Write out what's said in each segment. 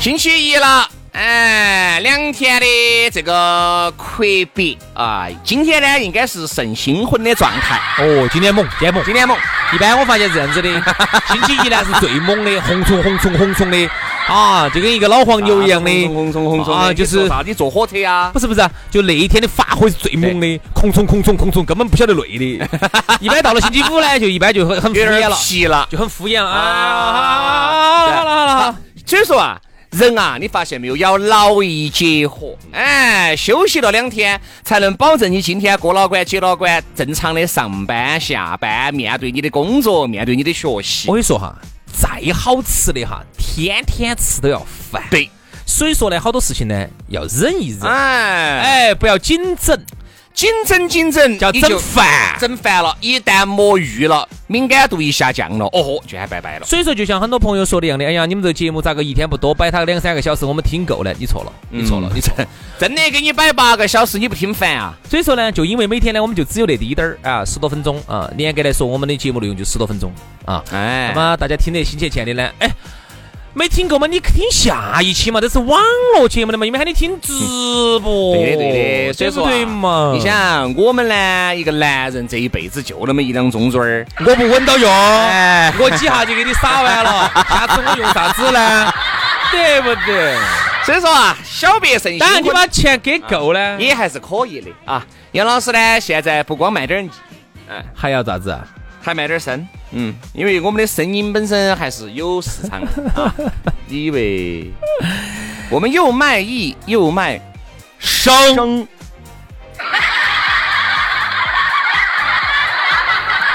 星期一了，哎，两天的这个阔别啊，今天呢应该是胜新婚的状态。哦，今天猛，今天猛，今天猛，一般我发现是这样子的，星期一呢是最猛的，红冲红冲红冲的啊，就跟一个老黄牛一样的，啊，就是啥？你坐火车呀？不是不是，就那一天的发挥是最猛的，空冲空冲空冲，根本不晓得累的。一般到了星期五呢，就一般就很很敷衍了。就很敷衍啊。啊好了好了好了，所以说啊，人啊，你发现没有，要劳逸结合，哎，休息了两天，才能保证你今天过老倌、接老倌，正常的上班、下班，面对你的工作，面对你的学习我。跟你说哈，再好吃的哈，天天吃都要烦。对，所以说呢，好多事情呢要忍一忍，哎，哎，不要紧整，紧整紧整，叫整烦。整烦了，一旦摸鱼了，敏感度一下降了，哦豁，就喊拜拜了。所以说，就像很多朋友说的一样的，哎呀，你们这个节目咋个一天不多摆它两三个小时，我们听够了？你错了，你错了，你错了。真的给你摆八个小时，你不听烦啊？所以说呢，就因为每天呢，我们就只有那滴点儿啊，十多分钟啊，严格来说，我们的节目内容就十多分钟啊。哎那么大家听得心切切的呢，哎，没听够嘛，你听下一期嘛，这是网络节目的嘛，因为喊你听直播。对的对的，所以说、啊、对嘛？你，想我们呢，一个男人这一辈子就那么一两中嘴儿，我不稳到用，哎我几下就给你撒完了，下次我用啥子呢？对不对？所以说啊，小别胜新当然，你把钱给够呢，也还是可以的啊。杨老师呢，现在不光卖点儿哎，还要咋子啊？还卖点儿声，嗯，因为我们的声音本身还是有市场的啊。你以为我们又卖艺又卖声？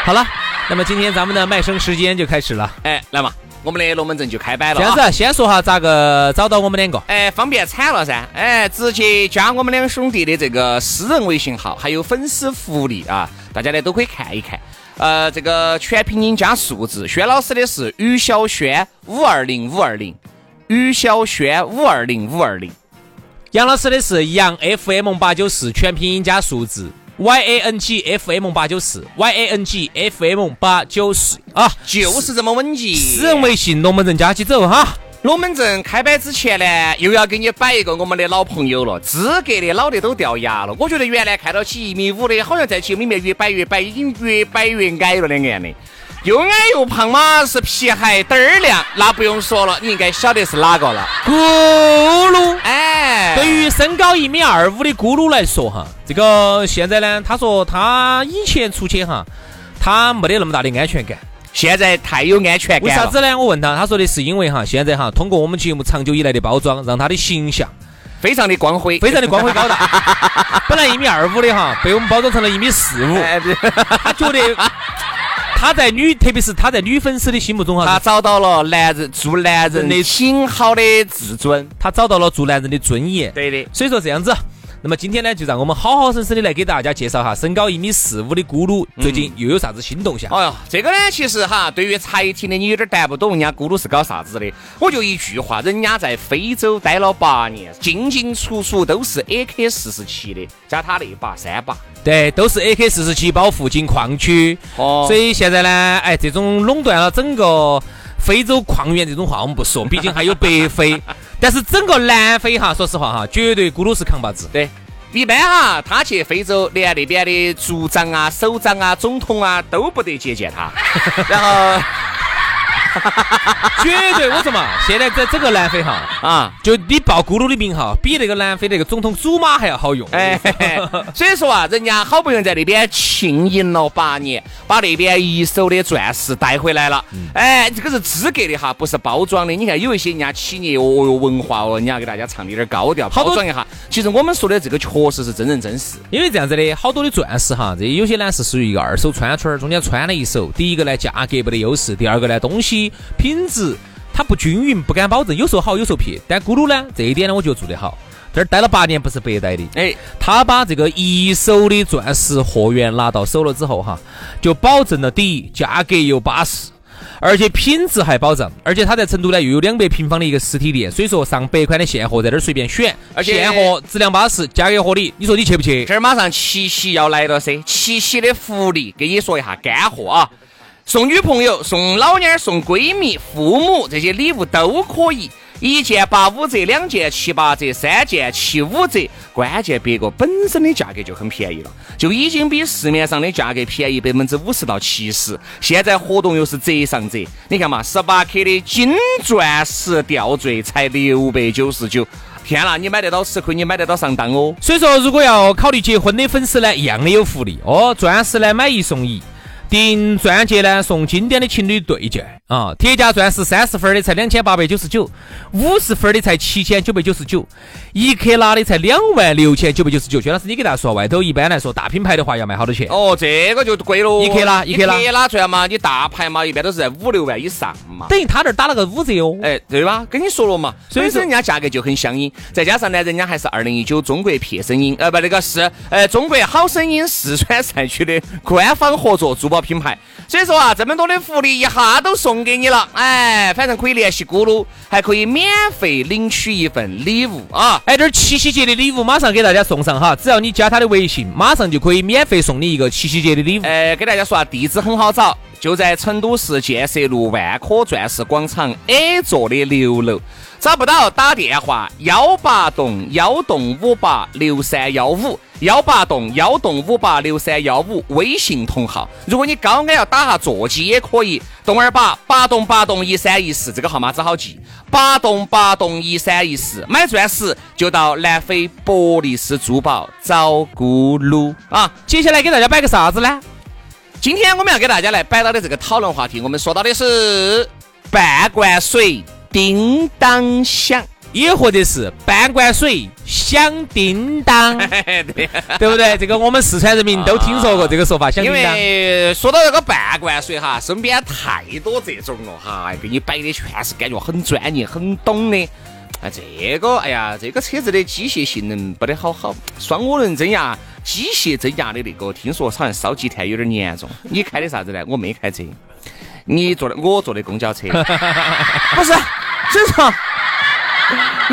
好了，那么今天咱们的卖声时间就开始了。哎，来嘛，我们的龙门阵就开摆了、啊。这样子，先说哈咋个找到我们两个。哎，方便惨了噻！哎，直接加我们两兄弟的这个私人微信号，还有粉丝福利啊，大家呢都可以看一看。呃，这个全拼音加数字，轩老师的是于小轩五二零五二零，于小轩五二零五二零。杨老师的是杨 FM 八九四，全拼音加数字 Y A N G F M 八九四 Y A N G F M 八九四啊，就是这么稳健。私人微信龙门阵加起走哈。龙门阵开摆之前呢，又要给你摆一个我们的老朋友了，资格的老的都掉牙了。我觉得原来看到起一米五的，好像在节目里面越摆越摆，已经越摆越矮了两个样的。又矮又胖嘛，是皮鞋灯儿亮，那不用说了，你应该晓得是哪个了。咕噜，哎，对于身高一米二五的咕噜来说哈，这个现在呢，他说他以前出去哈，他没得那么大的安全感。现在太有安全感了。为啥子呢？我问他，他说的是因为哈，现在哈，通过我们节目长久以来的包装，让他的形象非常的光辉，非常的光辉高大。本来一米二五的哈，被我们包装成了一米四五，他觉得他在女，特别是他在女粉丝的心目中哈，他他找到了男人做男人的挺好的自尊。他找到了做男人的尊严。对的，所以说这样子，那么今天呢，就让我们好好生生的来给大家介绍哈，身高一米四五的咕噜最近又有啥子新动向？哎呀，这个呢，其实哈，对于才听的你有点答不懂，人家咕噜是搞啥子的，我就一句话，人家在非洲待了八年，进进出出都是 AK 四十七的，加他那把三把。对，都是 AK 四十七保护进矿区，哦所以现在呢，哎，这种垄断了整个非洲矿源这种话我们不说，毕竟还有北非。但是整个南非哈，说实话哈，绝对咕噜是扛把子。对，一般哈，他去非洲，连那边的族长啊、首长啊、总统啊都不得接见他。然后。绝对，我说嘛，现在在整个南非哈啊，就你报咕噜的名哈，比那个南非那个总统祖玛还要好用。哎，所以说啊，人家好不容易在那边庆迎了八年，把那边一手的钻石带回来了。哎，这个是资格的哈，不是包装的。你看有一些人家企业哦哟文化哦，人家给大家唱的有点高调，包装一下。其实我们说的这个确实是真人真事。因为这样子的，好多的钻石哈，这有些呢是属于一个二手穿穿，中间穿了一手。第一个呢，价格没得优势；第二个呢，东西。品质它不均匀，不敢保证，有时候好，有时候撇。但咕噜呢，这一点呢，我觉得做得好。这儿待了八年，不是白待的。哎，他把这个一手的钻石货源拿到手了之后，哈，就保证了第一，价格又巴适，而且品质还保障。而且他在成都呢，又有两百平方的一个实体店，所以说上百款的现货在这儿随便选，而且现货质量巴适，价格合理。你说你去不去？这儿马上七夕要来了噻，七夕的福利，给你说一下干货啊。送女朋友、送老娘、送闺蜜、父母这些礼物都可以，一件八五折，两件七八折，三件七五折。关键别个本身的价格就很便宜了，就已经比市面上的价格便宜百分之五十到七十。现在活动又是折上折，你看嘛，十八克的金钻石吊坠才六百九十九，天啦，你买得到吃亏，你买得到上当哦。所以说，如果要考虑结婚的粉丝呢，一样的有福利哦，钻石呢买一送一。订钻戒呢，送经典的情侣对戒啊！铁价钻石三十分的才两千八百九十九，五十分的才七千九百九十九，一克拉的才两万六千九百九十九。薛老师，你给大家说，外头一般来说大品牌的话要卖好多钱？哦，这个就贵喽，一克拉，一克拉，一克拉钻嘛，你大牌嘛，一般都是在五六万以上嘛。等于他这儿打了个五折哦，哎，对吧？跟你说了嘛，所以说人家价格就很相应，再加上呢，人家还是二零一九中国撇声音，呃，不，那个是呃中国好声音四川赛区的官方合作珠宝品牌。所以说啊，这么多的福利一下都送给你了，哎，反正可以联系咕噜，还可以免费领取一份礼物啊！哎，这七夕节的礼物马上给大家送上哈，只要你加他的微信，马上就可以免费送你一个七夕节的礼物。哎，给大家说啊，地址很好找，就在成都市建设路万科钻石广场 A 座的六楼。找不到打电话幺八栋幺栋五八六三幺五幺八栋幺栋五八六三幺五微信同号。如果你高矮要打下座机也可以，栋二八八栋八栋一三一四这个号码只好记，八栋八栋一三一四。买钻石就到南非博利斯珠宝找咕噜啊！接下来给大家摆个啥子呢？今天我们要给大家来摆到的这个讨论话题，我们说到的是半罐水。叮当响，也或者是半罐水响叮当，对对不对？这个我们四川人民都听说过这个说法。响叮当。因为说到这个半罐水哈，身边太多这种了哈，给你摆的全是感觉很专业、很懂的。哎，这个哎呀，这个车子的机械性能不得好好，双涡轮增压、机械增压的那个，听说好像烧积碳有点严重。你开的啥子呢？我没开车。你坐的，我坐的公交车，不是，所以说，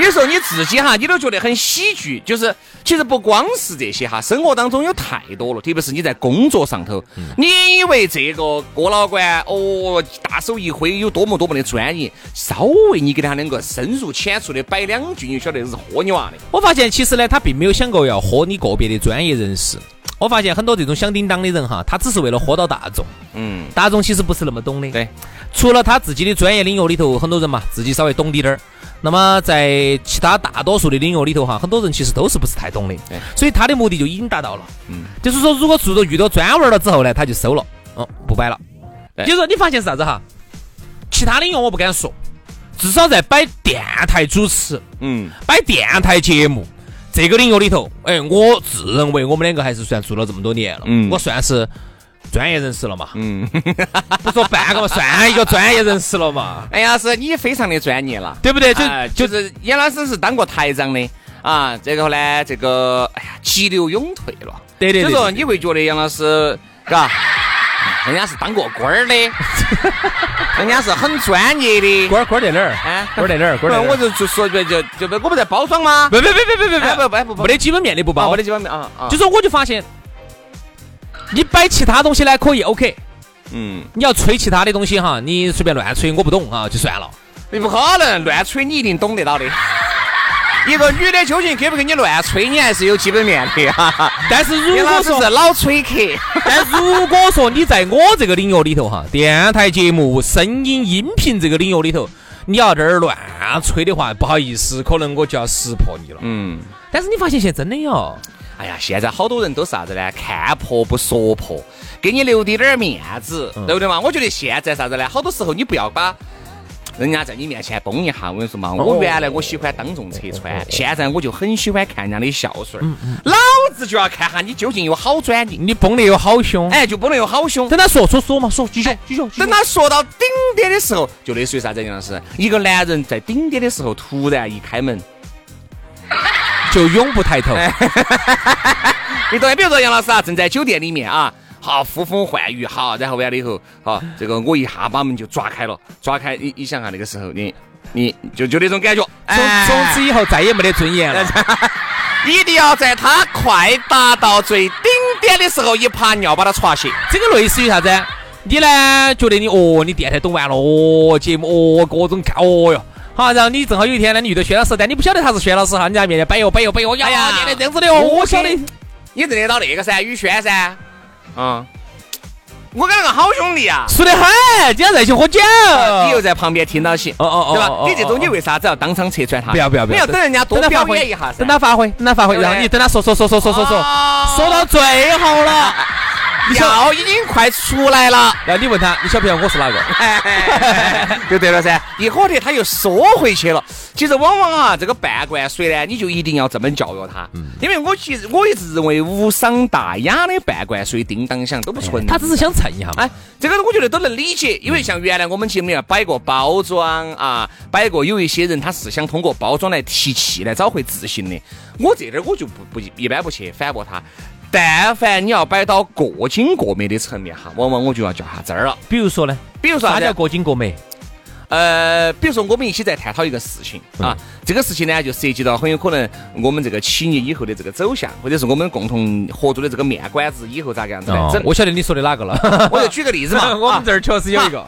有时候你自己哈，你都觉得很喜剧。就是其实不光是这些哈，生活当中有太多了，特别是你在工作上头，你以为这个郭老倌哦，大手一挥有多么多么的专业，稍微你给他两个深入浅出的摆两句，你就晓得是豁你娃的。我发现其实呢，他并没有想过要豁你个别的专业人士。我发现很多这种响叮当的人哈，他只是为了豁到大众。嗯，大众其实不是那么懂的。对，除了他自己的专业领域里头，很多人嘛自己稍微懂滴点儿。那么在其他大多数的领域里头哈，很多人其实都是不是太懂的。对，所以他的目的就已经达到了。嗯，就是说如果做着遇到专文了之后呢，他就收了，哦，不摆了。就是说你发现是啥子哈？其他领域我不敢说，至少在摆电台主持，嗯，摆电台节目。这个领域里头，哎，我自认为我们两个还是算做了这么多年了，嗯，我算是专业人士了嘛，嗯，不说半个嘛，算一个专业人士了嘛。哎呀，是你非常的专业了，对不对？就就是严老师是当过台长的啊，这个呢，这个哎呀，急流勇退了，对对。所以说你会觉得杨老师，嘎。人家是当过官儿的，人家是很专业的。官儿官儿在哪儿？啊，官儿在哪儿？官儿。我就就说就就就我不在包装吗？不不不不不不不不不，没得基本面的不包，没得基本面啊啊。就说我就发现，你摆其他东西呢可以 OK，嗯，你要吹其他的东西哈，你随便乱吹，我不懂啊，就算了。你不可能乱吹，你一定懂得到的。一个女的究竟给不给你乱吹，你还是有基本面的哈。但是如果说是老吹客，但如果说你在我这个领域里头哈，电台节目、声音、音频这个领域里头，你要这儿乱吹的话，不好意思，可能我就要识破你了。嗯，但是你发现现在真的哟，哎呀，现在好多人都是啥子呢？看破不说破，给你留滴点儿面子，对不对嘛？我觉得现在啥子呢？好多时候你不要把。人家在你面前崩一下，我跟你说嘛，我原来我喜欢当众拆穿，现在我就很喜欢看人家的孝顺儿。老子就要看下你究竟有好转的，你崩的有好凶。哎，就崩得有好凶。等他说说说嘛，说继续继续。继续等他说到顶点的时候，就类似于啥子？杨老师，一个男人在顶点的时候，突然一开门，就永不抬头。你懂？比如说杨老师啊，正在酒店里面啊，好呼风唤雨，好，然后完了以后，好，这个我一下把门就抓开了，抓开，你你想下那个时候，你你就就那种感觉，从从此以后再也没得尊严了。一定要在他快达到最顶点的时候，一泡尿把他刷醒。这个类似于啥子？你呢？觉得你哦，你电台懂完了哦，节目哦，各种看哦哟。好，然后你正好有一天呢，你遇到薛老师，但你不晓得他是薛老师哈，你在面前摆哟摆哟摆哟，哎呀，原来这样子的哦，我晓得。你认得到那个噻，宇轩噻，嗯，我跟那个好兄弟啊，熟得很，今天在一起喝酒。你又在旁边听到起，哦哦哦对吧哦？你这种你为啥子要当场拆穿他？不要不要不要你要等人家多发挥表演一下噻等。他发挥，等他发挥，然后你等他说说说说说说说到最后了，药已经快出来了，然后你问他，你晓不晓得我是哪个？就对了噻。一会儿他又缩回去了。其实往往啊，这个半罐水呢，你就一定要这么教育他，嗯因为我其实我一直认为无伤大雅的半罐水叮当响都不存在。他只是想蹭一下嘛。哎，这个我觉得都能理解，因为像原来我们节目里面摆过包装啊，摆过有一些人他是想通过包装来提气，来找回自信的。我这点儿我就不不一般不去反驳他。但凡你要摆到过精过美的层面哈，往往我就要较下真儿了。比如说呢，比如说啥叫过精过美？呃，比如说我们一起在探讨一个事情啊，这个事情呢就涉及到很有可能我们这个企业以后的这个走向，或者是我们共同合作的这个面馆子以后咋个样子来整。我晓得你说的哪个了。我就举个例子嘛，我啊们这儿确实有一个。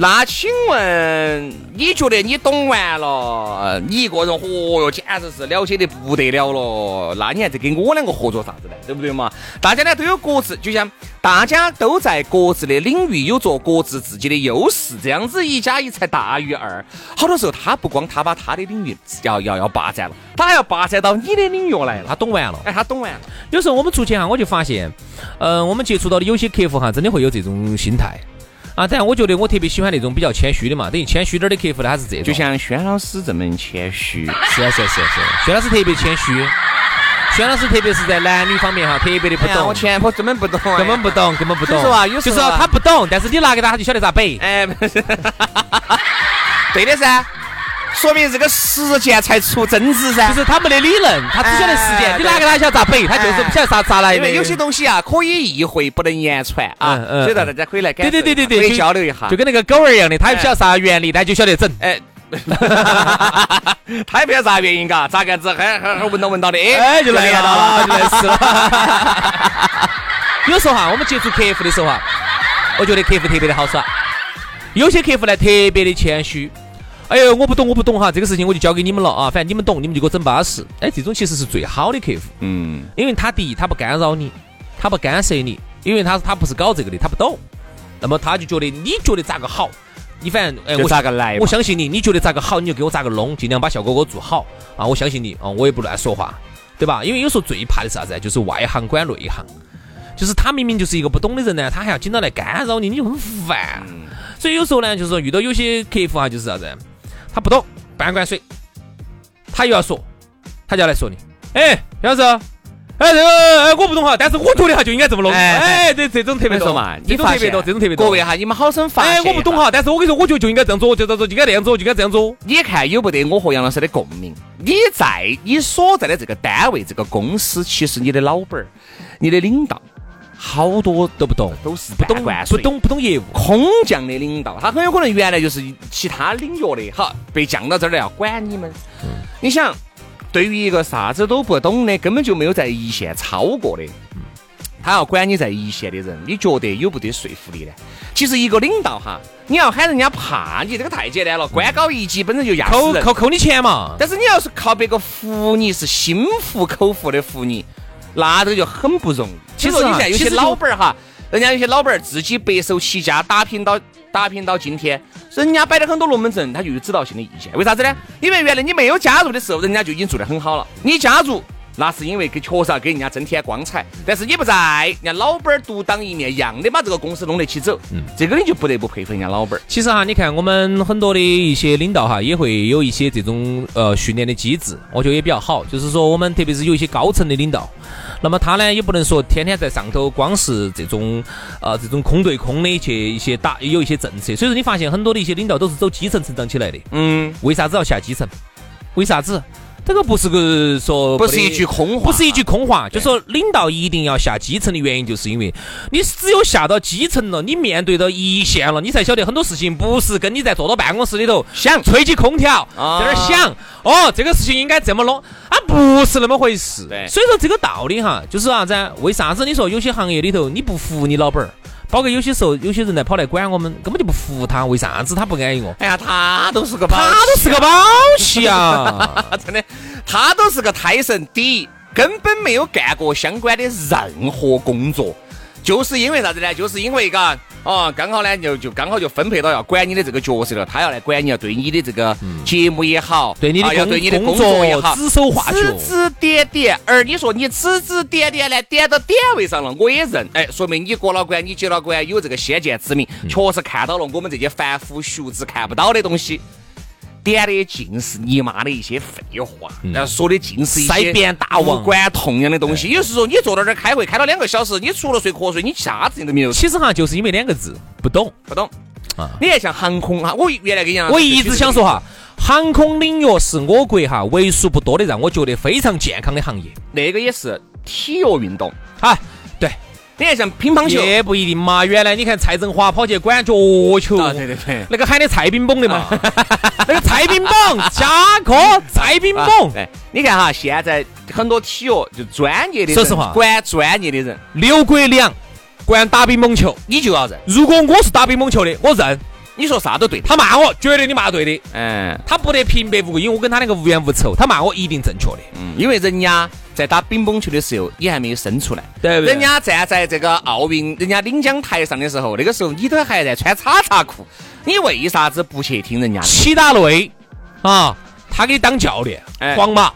那请问，你觉得你懂完了，你一个人，嚯哟，简直是了解的不得了了。那你还在跟我两个合作啥子呢？对不对嘛？大家呢都有各自，就像大家都在各自的领域有着各自自己的优势，这样子一加一才大于二。好多时候他不光他把他的领域要要要霸占了，他还要霸占到你的领域来了。他懂完了。哎，他懂完了。有时候我们出去哈，我就发现，呃，我们接触到的有些客户哈，真的会有这种心态啊。但我觉得我特别喜欢那种比较谦虚的嘛，等于谦虚点儿的客户呢，他是这种，就像轩老师这么谦虚，是啊是啊是啊是啊，轩老师特别谦虚，轩老师特别是在男女方面哈，特别的不懂。哎我，前婆根本不懂哎，根本不懂，根本不懂。所以说啊有时候他不懂，但是你拿给他，他就晓得咋背。哎，不是。对的噻，说明这个实践才出真知噻。就是他没得理论，他只晓得实践。哎你拿给他，晓得咋背，他就是不晓得咋咋来的。因为有些东西啊，可以意会，不能言传啊，嗯嗯所以说大家可以来感受对对对对对，可以交流一下就。跟那个狗儿一样的，他也不晓得啥原理，他就晓得整。哎，他也不晓得啥原因嘎，咋个样子，还还还闻到闻到的，哎，就来练到了，就了。来事了。有时候哈，我们接触客户的时候哈，我觉得客户特别的好耍。有些客户呢，特别的谦虚。哎呦，我不懂，我不懂哈，这个事情我就交给你们了啊，反正你们懂，你们就给我整巴适。哎，这种其实是最好的客户，嗯，因为他第一，他不干扰你，他不干涉你，因为他他不是搞这个的，他不懂。那么他就觉得你觉得咋个好，你反正哎，我咋个来我相信你，你觉得咋个好，你就给我咋个弄，尽量把效果给我做好啊！我相信你啊，我也不乱说话，对吧？因为有时候最怕的是啥子？就是外行管内行，就是他明明就是一个不懂的人呢，他还要经常来干扰你，你就很烦。所以有时候呢，就是说遇到有些客户哈，就是啥子？他不懂半罐水，他又要说，他就要来说你，哎，杨老师。哎，这个哎，我不懂哈，但是我觉得哈就应该这么弄。哎哎，这这种特别多说嘛，这种特别多，这种特别多。各位哈，你们好生发现。哎，我不懂。哈，但是我跟你说，我觉得就应该这样做，就这样做，就应该这样做，就应该这样做。你看有不得我和杨老师的共鸣？你在你所在的这个单位、这个公司，其实你的老板儿、你的领导，好多都不懂，都是不懂半罐水不懂不懂业务。空降的领导，他很有可能原来就是其他领域的，好被降到这儿来要管你们。你想，对于一个啥子都不懂的，根本就没有在一线超过的，他要管你在一线的人，你觉得有不得说服力呢？其实一个领导哈，你要喊人家怕你，这个太简单了。官高一级本身就压死人，扣扣扣你钱嘛。但是你要是靠别个服你，是心服口服的服你，那这个就很不容易。其实你说你现在有些老板儿哈，人家有些老板儿自己白手起家打拼到打拼到今天，人家摆了很多龙门阵，他就有指导性的意见。为啥子呢？因为原来你没有加入的时候，人家就已经做得很好了。你加入。那是因为给确实要给人家增添光彩，但是你不在，人家老板儿独当一面，一样的把这个公司弄得起走，嗯，这个你就不得不佩服人家老板儿。其实哈，你看我们很多的一些领导哈，也会有一些这种呃训练的机制，我觉得也比较好。就是说我们特别是有一些高层的领导，那么他呢也不能说天天在上头光是这种呃这种空对空的去一些打有一些政策，所以说你发现很多的一些领导都是走基层成长起来的。嗯，为啥子要下基层？为啥子？这个不是个说不是一句空话，不是一句空话，就说领导一定要下基层的原因，就是因为你只有下到基层了，你面对到一线了，你才晓得很多事情不是跟你在坐到办公室里头想吹起空调啊在那儿想，哦，这个事情应该这么弄，啊，不是那么回事。所以说这个道理哈，就是啥子啊？为啥子你说有些行业里头你不服你老板儿？包括有些时候有些人来跑来管我们，根本就不服他，为啥子他不安逸哦？哎呀，他都是个宝他都是个宝气啊！真的，他都是个胎神。第一，根本没有干过相关的任何工作，就是因为啥子呢？就是因为嘎，哦，刚好呢就就刚好就分配到要管你的这个角色了，他要来管你，要对你的这个节目也好，对你的要对你的工作也好，指手画脚指指点点。而你说你指指点点呢，点到点位上了，我也认，哎，说明你过了关，你接了关，有这个先见之明，嗯确实看到了我们这些凡夫俗子看不到的东西。点的尽是你妈的一些废话，然后说的尽是一些嗯塞边大王无关痛痒的东西。有时候你坐到这儿开会，开了两个小时，你除了睡瞌睡，你啥子都没有。其实哈，就是因为两个字，不懂。不懂啊你看像航空哈，我原来跟你讲，我一直想说哈，航空领域是我国哈为数不多的让我觉得非常健康的行业。那个也是体育运动。啊，对，你看像乒乓球，也不一定嘛。原来你看蔡振华跑去管脚球，啊对对对那个喊的蔡冰崩的嘛，那个蔡冰崩，下课蔡冰啊崩，对，你看哈，现在很多体育就专业的，说实话管专业的人，刘国梁管打乒乓球。你就要认。如果我是打乒乓球的，我认。你说啥都对。他骂我，绝对你骂对的。嗯他不得平白无故，因为我跟他那个无冤无仇，他骂我一定正确的。嗯，因为人家在打乒乓球的时候，你还没有生出来。对不对人家站在这个奥运人家领奖台上的时候，那个时候你都还在穿叉叉裤，你为啥子不去听人家的？齐达内啊，他给你当教练，哎皇马。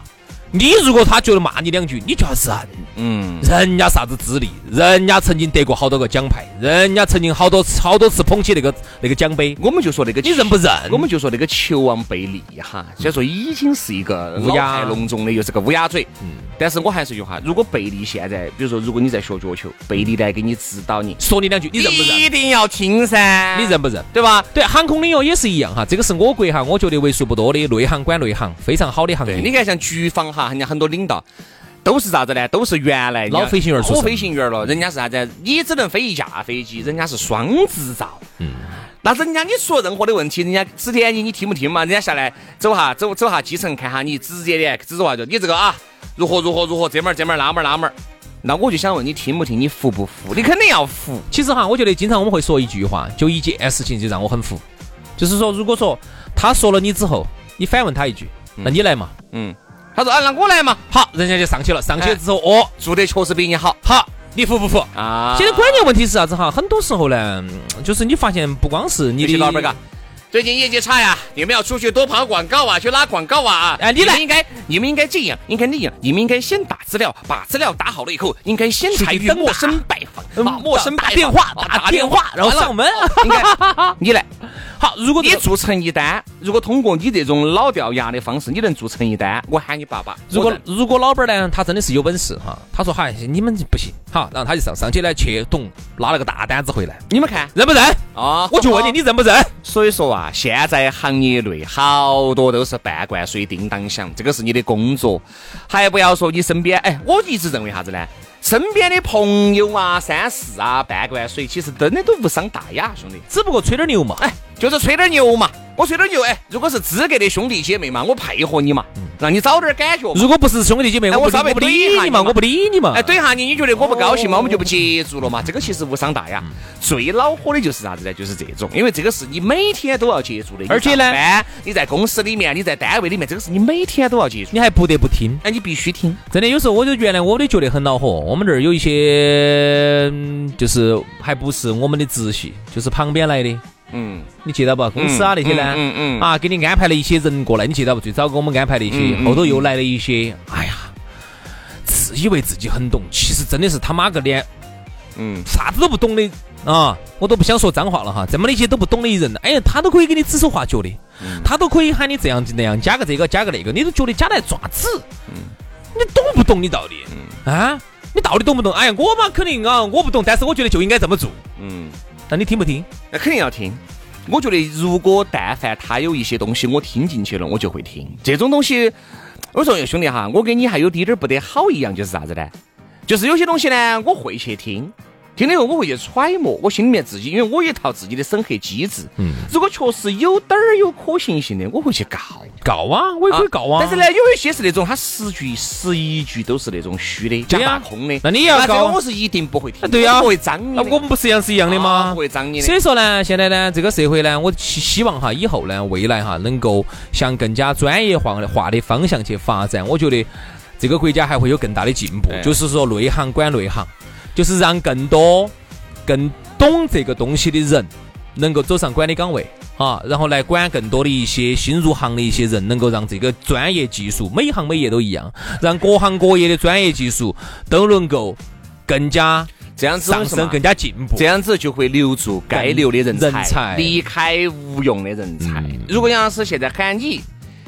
你如果他觉得骂你两句，你就要认，嗯，人家啥子资历，人家曾经得过好多个奖牌，人家曾经好多次好多次捧起那个那个奖杯，我们就说那个你认不认？我们就说那个球王贝利哈，虽然说已经是一个乌鸦老态龙钟的，又是个乌鸦嘴，嗯，但是我还是一句话，如果贝利现在，比如说如果你在学脚球，贝利来给你指导你，说你两句，你认不认？一定要听噻，你认不认？对吧？对，航空领域也是一样哈，这个是我国哈，我觉得为数不多的内行管内行，非常好的行，业。你看像局方哈，人家很多领导都是啥子呢？都是原来老飞行员老飞行员了，人家是啥子？你只能飞一架飞机，人家是双执照。嗯，那人家你出了任何的问题，人家指点你，你听不听嘛？人家下来走哈走走下基层看下你，直接的指着话就你这个啊，如何如何如何，这门儿这门儿那门儿那门儿。那我就想问你听不听？你服不服？你肯定要服。其实哈，我觉得经常我们会说一句话，就一件事情就让我很服，就是说，如果说他说了你之后，你反问他一句，那你来嘛？嗯，他说啊，那我来嘛。好，人家就上去了，上去了之后，哦，做的确实比你好好，你服不服？啊。现在关键问题是啥子哈？很多时候呢，嗯就是你发现不光是你的老板儿嘎，最近业绩差呀，你们要出去多跑广告啊，去拉广告啊。哎你来们应该，你们应该这样，应该那样，你们应该先打资料，把资料打好了以后，应该先参与出去登打陌生拜访，啊，陌生打电话啊打电话，然后上门。应该 你来，好，如果你做成一单，如果通过你这种老掉牙的方式，你能做成一单，我喊你爸爸。如果如果老板呢，他真的是有本事哈，他说嗨，你们不行，好，然后他就上上去呢去咚拉了个大单子回来，你们看认不认？啊，我就问你，你认不认？所以说啊，现在行业内好多都是半罐水叮当响，这个是你的工作，还不要说你身边，哎，我一直认为啥子呢？身边的朋友啊、三四啊、半罐水，其实真的都无伤大雅，兄弟，只不过吹点牛嘛。哎，就是吹点牛嘛。我吹点牛，哎，如果是资格的兄弟姐妹嘛，我配合你嘛，让你早点感觉。如果不是兄弟姐妹，哎我稍微不理你嘛，我不理你嘛。哎，怼下你，你觉得我不高兴嘛？我们就不接触了嘛？这个其实无伤大雅。嗯最恼火的就是啥子呢？就是这种，因为这个是你每天都要接触的，而且呢你在公司里面，你在单位里面，这个是你每天都要接触。你还不得不听。哎，你必须听。真的，有时候我就原来我都觉得很恼火。我们这儿有一些，嗯就是还不是我们的直系，就是旁边来的。嗯，你记得不？公司啊那些呢？嗯嗯嗯啊，给你安排了一些人过来，你记得不？最早给我们安排的一些，后头又来了一些。哎呀，自以为自己很懂，其实真的是他妈个脸嗯啥子都不懂的啊！我都不想说脏话了哈，这么那些都不懂的人，哎呀，他都可以给你指手画脚的，嗯他都可以喊你这样那样，加个这个，加个那个，你都觉得加来爪子？嗯你懂不懂？你到底？啊？你到底懂不懂？哎呀，我嘛肯定啊，我不懂，但是我觉得就应该这么做。嗯，那你听不听？那肯定要听。我觉得如果但凡他有一些东西我听进去了，我就会听。这种东西，我说兄弟哈，我跟你还有滴点儿不得好一样，就是啥子呢？就是有些东西呢，我会去听。听了以后，我会去揣摩，我心里面自己，因为我有一套自己的审核机制。嗯，如果确实有点儿有可行性的，我会去告。告啊，我也可以告啊。但是呢，有一些是那种他十句十一句都是那种虚的、假大空的。那你也要这个告我是一定不会听对呀我不会脏你。那我们不是一样是一样的啊吗？不会脏你所以说呢，现在呢，这个社会呢，我希希望哈，以后呢，未来哈，能够向更加专业化的化的方向去发展。我觉得这个国家还会有更大的进步对，就是说内行管内行，就是让更多更懂这个东西的人能够走上管理岗位。啊，然后来管更多的一些新入行的一些人，能够让这个专业技术每行每业都一样，让各行各业的专业技术都能够更加这样子上升、更加进步。这样子就会留住该留的人才，人才离开无用的人才。如果杨老师现在喊你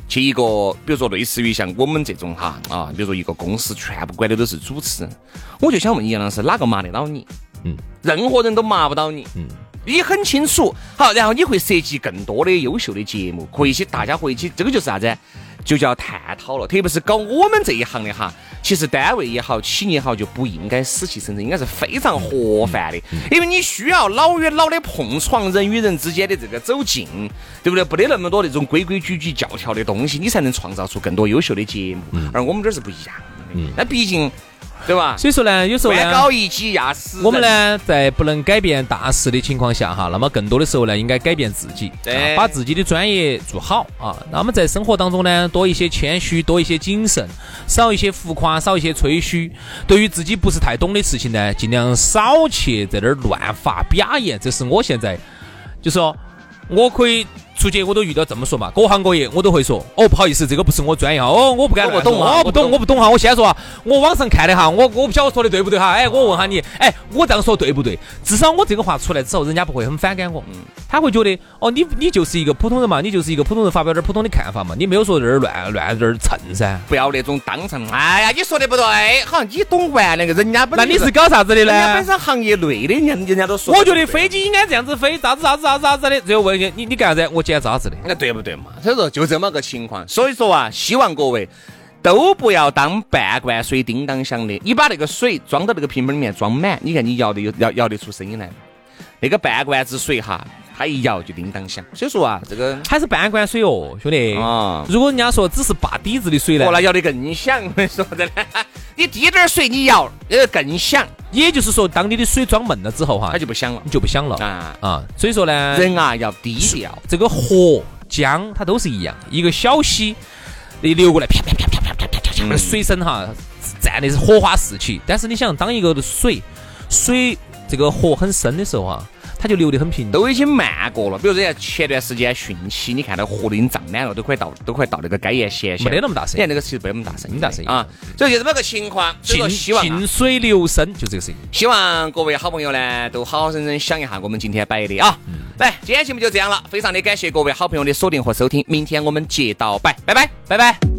去一个，比如说类似于像我们这种哈啊，比如说一个公司全部管的都是主持人，我就想问杨老师，哪个骂得到你？嗯，任何人都骂不到你。嗯。你很清楚，好，然后你会设计更多的优秀的节目，和一些大家会一起，这个就是啥子？就叫探讨了。特别是搞我们这一行的哈，其实单位也好，企业也好，就不应该死气沉沉，应该是非常活泛的，因为你需要老与老的碰撞，人与人之间的这个走近，对不对？不得那么多那种规规矩矩、教条的东西，你才能创造出更多优秀的节目。而我们这儿是不一样的，那毕竟，对吧？所以说呢，有时候官呢，高一级压死我们？呢，在不能改变大势的情况下哈，那么更多的时候呢，应该改变自己，对啊把自己的专业做好啊。那么在生活当中呢，多一些谦虚，多一些谨慎，少一些浮夸，少一些吹嘘。对于自己不是太懂的事情呢，尽量少去在那儿乱发表言。这是我现在就说，我可以。出去我都遇到这么说嘛，各行各业我都会说，哦，不好意思，这个不是我专业，哦，我不敢，我不懂我不懂我不懂哈，我先说啊，我网上看的哈，我我不晓得说的对不对哈，哎，我问下你，哎，我这样说对不对？至少我这个话出来之后，人家不会很反感我，他会觉得，哦，你你就是一个普通人嘛，你就是一个普通人发表点普通的看法嘛，你没有说在这儿乱乱在这儿蹭噻。不要那种当成，哎呀，你说的不对，好像你懂完那个，人家本那你是搞啥子的呢人家本？身行业内的，人家人家都说，我觉得飞机应该这样子飞，啥子啥子啥子啥子的。最后问你，你你干啥子？我捡渣子的。那对不对嘛？所以说就这么个情况。所以说啊，希望各位都不要当半罐水叮当响的。你把那个水装到那个瓶瓶里面装满，你看你摇得有摇摇得出声音来吗？那个半罐子水哈，它一摇就叮当响。所以说啊，这个还是半罐水哦，兄弟。啊如果人家说只是坝底子的水呢哦，，那摇得更响。我跟你说真的，你滴点儿水你摇，呃更响，也就是说，当你的水装满了之后哈它，就不响了你就不响了啊。啊。所以说呢，人啊要低调。这个河江它都是一样，一个小溪你流过来，啪啪啪啪啪啪啪啪，那水声哈，站的是火花四起。但是你想，当一个水水这个河很深的时候啊，它就流得很平。都已经慢过了，比如说像前段时间汛期，你看到河都已经涨满了，都快到都快到那个该沿线线，没得那么大声你看那个其实没那么大声，没大声音啊，所以就这么个情况。所以说希望水流深，就这个声音。希望各位好朋友呢，都好好生生想一下我们今天摆的啊。来，今天节目就这样了，非常的感谢各位好朋友的锁定和收听，明天我们接到摆，拜拜，拜拜。